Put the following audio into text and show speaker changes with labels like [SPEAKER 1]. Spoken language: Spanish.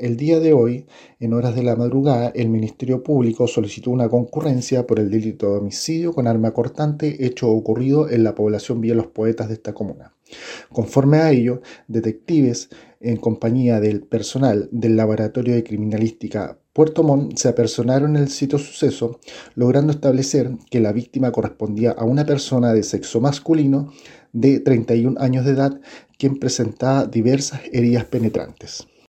[SPEAKER 1] el día de hoy, en horas de la madrugada, el Ministerio Público solicitó una concurrencia por el delito de homicidio con arma cortante hecho ocurrido en la población vía Los Poetas de esta comuna. Conforme a ello, detectives en compañía del personal del Laboratorio de Criminalística Puerto Montt se apersonaron en el sitio suceso, logrando establecer que la víctima correspondía a una persona de sexo masculino de 31 años de edad, quien presentaba diversas heridas penetrantes.